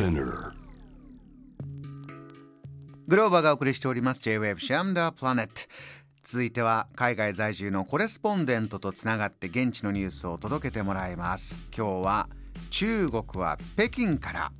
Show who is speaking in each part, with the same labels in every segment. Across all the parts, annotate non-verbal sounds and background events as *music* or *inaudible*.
Speaker 1: Spinner.
Speaker 2: グローバーがお送りしております。J-Wave シャムダープラネット続いては海外在住のコレスポンデントとつながって現地のニュースを届けてもらいます。今日は中国は北京から。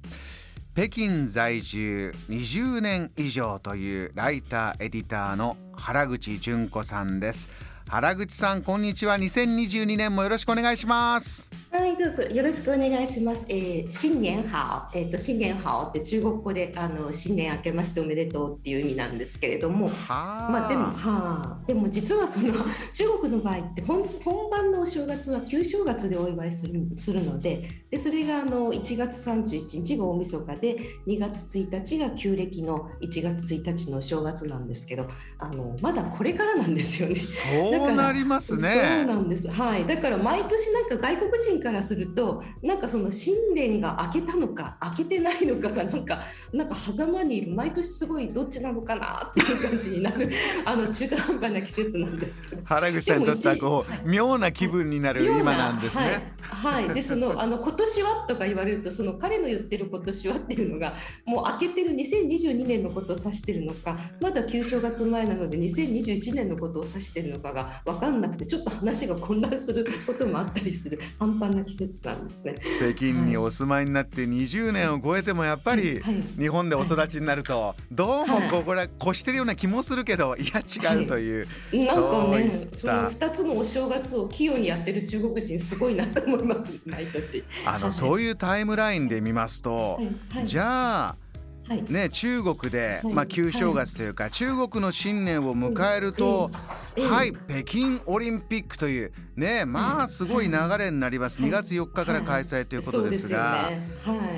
Speaker 2: 北京在住20年以上というライターエディターの原口純子さんです。原口さんこんにちは。2022年もよろしくお願いします。
Speaker 3: はい、どうぞよろしくお願いします。えー、新年好、えっ、ー、と新年好って中国語であの新年明けましておめでとうっていう意味なんですけれども、まあでもはあ、でも実はその中国の場合って本本番のお正月は旧正月でお祝いするするので、でそれがあの1月31日が大晦日で2月1日が旧暦の1月1日のお正月なんですけど、あのまだこれからなんですよね。
Speaker 2: そうなりますね。*laughs*
Speaker 3: そうなんです。はい。だから毎年なんか外国人からするとなんかその新年が明けたのか明けてないのかがなんかなんか狭間にいる毎年すごいどっちなのかなっていう感じになる *laughs* あの中途半端な季節なんですけど。
Speaker 2: 原口さんにとってはこう、はい、妙な気分になる今なんですね。
Speaker 3: はい、はい、でそのあの今年はとか言われるとその彼の言ってる今年はっていうのがもう明けてる2022年のことを指してるのかまだ旧正月前なので2021年のことを指してるのかが分かんなくてちょっと話が混乱することもあったりする半端な季節なんですね。
Speaker 2: 北京にお住まいになって20年を超えてもやっぱり日本でお育ちになるとどうもここら越してるような気もするけどいや違うという、
Speaker 3: なんかねその2つのお正月を器用にやってる中国人すごいなと思います毎年。
Speaker 2: あの、そういうタイムラインで見ますと、じゃあね、中国で、まあ、旧正月というか、中国の新年を迎えると、はい、北京オリンピックというねまあすごい流れになります、2月4日から開催ということですが、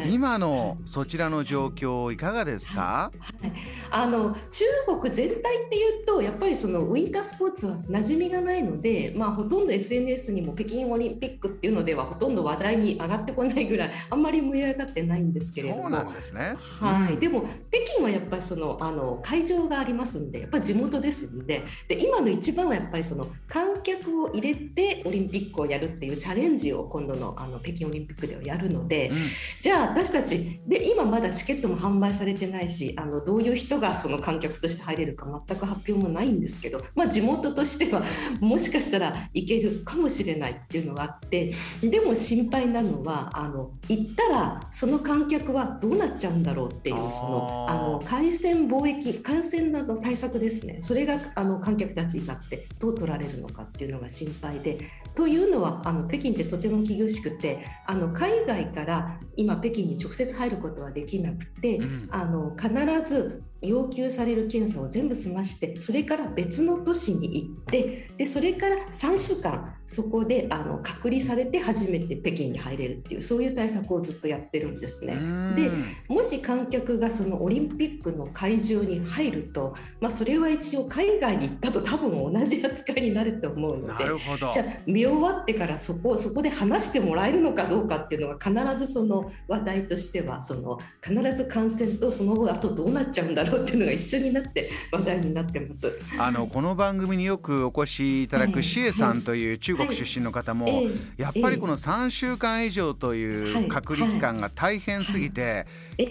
Speaker 2: 今のそちらの状況いかがですか、
Speaker 3: はい、あの中国全体っていうとやっぱりそのウインタースポーツは馴染みがないので、まあ、ほとんど SNS にも北京オリンピックっていうのではほとんど話題に上がってこないぐらいあんまり盛り上がってないんですけれども。
Speaker 2: そうなんですね、
Speaker 3: はい、でも北京はやっぱりそのあの会場がありますんでやっぱり地元ですんで。で今の一番はやっぱりその観客を入れてオリンピックをやるっていうチャレンジを今度のあの北京オリンピックではやるので、うん、じゃあ私たちで今まだチケットも販売されてないしあのどういう人がその観客として入れるか全く発表もないんですけど、まあ、地元としてはもしかしたらいけるかもしれないっていうのがあってでも心配なのはあの行ったらその観客はどうなっちゃうんだろうっていうそのあの感染貿易感染など対策ですねそれがあの観客たちになってどう取られるのかっていうのが心配で。というのはあの北京ってとても厳しくてあの海外から今北京に直接入ることはできなくて、うん、あの必ず要求される検査を全部済ましてそれから別の都市に行ってでそれから3週間そこであの隔離されて初めて北京に入れるっていうそういう対策をずっとやってるんですね。でもし観客がそのオリンピックの会場に入ると、まあ、それは一応海外に行ったと多分同じ扱いになると思うのでじゃあ見終わってからそこそこで話してもらえるのかどうかっていうのが必ずその話題としてはその必ず感染とその後あとどうなっちゃうんだろうっていうのが一緒になって話題になってます。
Speaker 2: あのこの番組によくお越しいただくシエさんという中国出身の方も、やっぱりこの3週間以上という隔離期間が大変すぎて、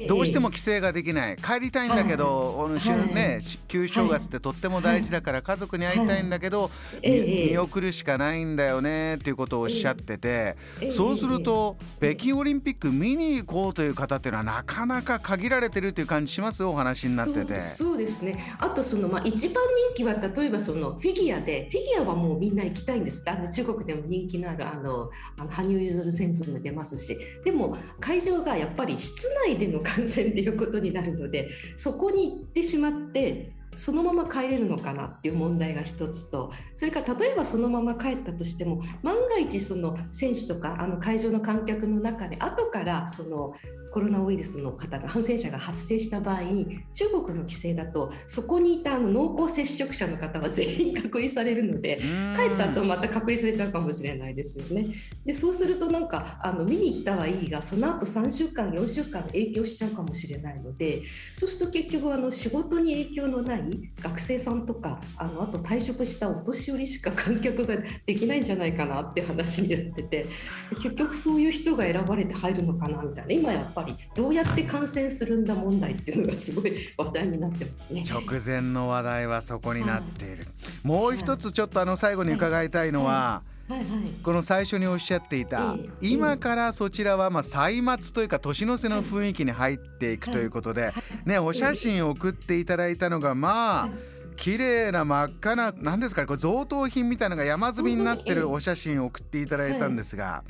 Speaker 2: どうしても帰省ができない。帰りたいんだけど、はい、ね、旧正月ってとっても大事だから家族に会いたいんだけど、見送るしかないんだよねっていうことをおっしゃってて、そうすると北京オリンピック見に行こうという方っていうのはなかなか限られてるっていう感じします？お話になってて。
Speaker 3: そうですね。あとその、まあ、一番人気は例えばそのフィギュアでフィギュアはもうみんな行きたいんです。あの中国でも人気のあるあのあの羽生結弦選手も出ますし。でも会場がやっぱり室内での感染っていうことになるのでそこに行ってしまってそのまま帰れるのかなっていう問題が一つとそれから例えばそのまま帰ったとしても万が一その選手とかあの会場の観客の中で後からそのコロナウイルスの方が感染者が発生した場合に中国の規制だとそこにいたあの濃厚接触者の方は全員隔離されるので帰った後また隔離されちゃうかもしれないですよね。でそうするとなんかあの見に行ったはいいがその後3週間4週間影響しちゃうかもしれないのでそうすると結局あの仕事に影響のない学生さんとかあのあと退職したお年寄りしか観客ができないんじゃないかなって話になってて結局そういう人が選ばれて入るのかなみたいな今やっぱぱりどうやって感染するんだ問題っていうのがすごい話題になってますね。
Speaker 2: 直前の話題はそこになっている。もう一つちょっとあの最後に伺いたいのは、はい。はい、この最初におっしゃっていた、えー、今からそちらはまあ歳末というか年の瀬の雰囲気に入っていくということで、ね、お写真を送っていただいたのがまあ、綺麗な真っ赤な何ですかねこれ贈答品みたいなのが山積みになってるお写真を送っていただいたんですが、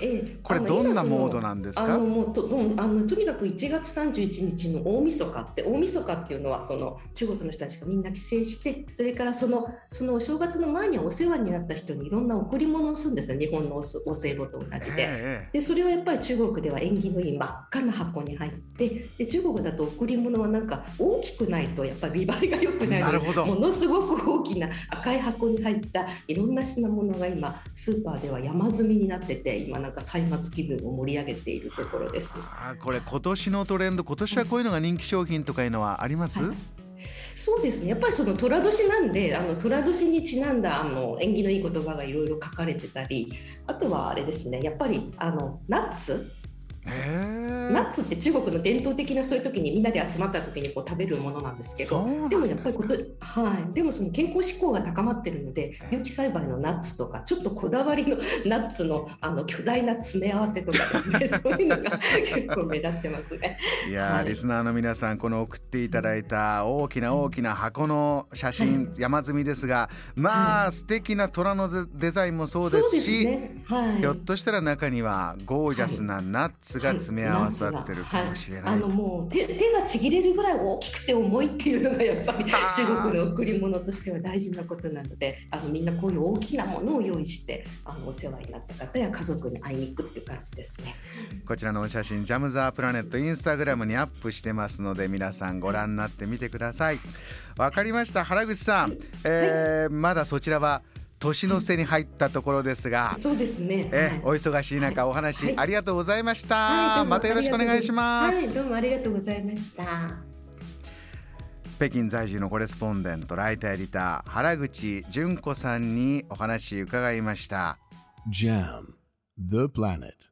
Speaker 2: これどんなモードなんですか？
Speaker 3: あのもうとあのとにかく1月31日の大晦日って大晦日っていうのはその中国の人たちがみんな帰省してそれからそのそのお正月の前にお世話になった人にいろんな贈り物をするんですよ。日本のお歳暮と同じで,、でそれはやっぱり中国では縁起のいい真っ赤な箱に入ってで中国だと贈り物はなんか大きくないとやっぱり見栄えが良くないのでものすごく大きな赤い箱に入ったいろんな品物が今スーパーでは山積みになってて今なんか歳末気分を盛り上げているところです。
Speaker 2: あこれ今年のトレンド今年はこういうのが人気商品とかいうのはあります、はい。
Speaker 3: そうですね。やっぱりその寅年なんであの寅年にちなんだあの縁起のいい言葉がいろいろ書かれてたりあとはあれですね。やっぱりあのナッツ？ナッツって中国の伝統的なそういう時にみんなで集まった時にこう食べるものなんですけどでもやっぱりこと、はい、でもその健康志向が高まってるので有機栽培のナッツとかちょっとこだわりのナッツの *laughs* あの巨大な詰め合わせとかですね *laughs* そういうのが結構目立ってます。ね。
Speaker 2: いや、はい、リスナーの皆さんこの送っていただいた大きな大きな箱の写真、はい、山積みですがまあ、はい、素敵な虎のデザインもそうですし、ね。はい、ひょっとしたら中にはゴージャスなナッツが詰め合わさってるかもしれない、はい、あの
Speaker 3: もう手手がちぎれるぐらい大きくて重いっていうのがやっぱり中国の贈り物としては大事なことなのであのみんなこういう大きなものを用意してあのお世話になった方や家族に会いに行くっていう感じですね。
Speaker 2: こちらのお写真ジャムザープラネットインスタグラムにアップしてますので皆さんご覧になってみてください。わかりました。原口さん、えー、はい、まだそちらは年の瀬に入ったところですが、
Speaker 3: そうですね。
Speaker 2: え、お忙しい中、お話ありがとうございました、またよろしくお願いします。
Speaker 3: どうもありがとうございました。
Speaker 2: 北京在住のコレスポンデントライターエディター原口純子さんにお話伺いました。JAM The Planet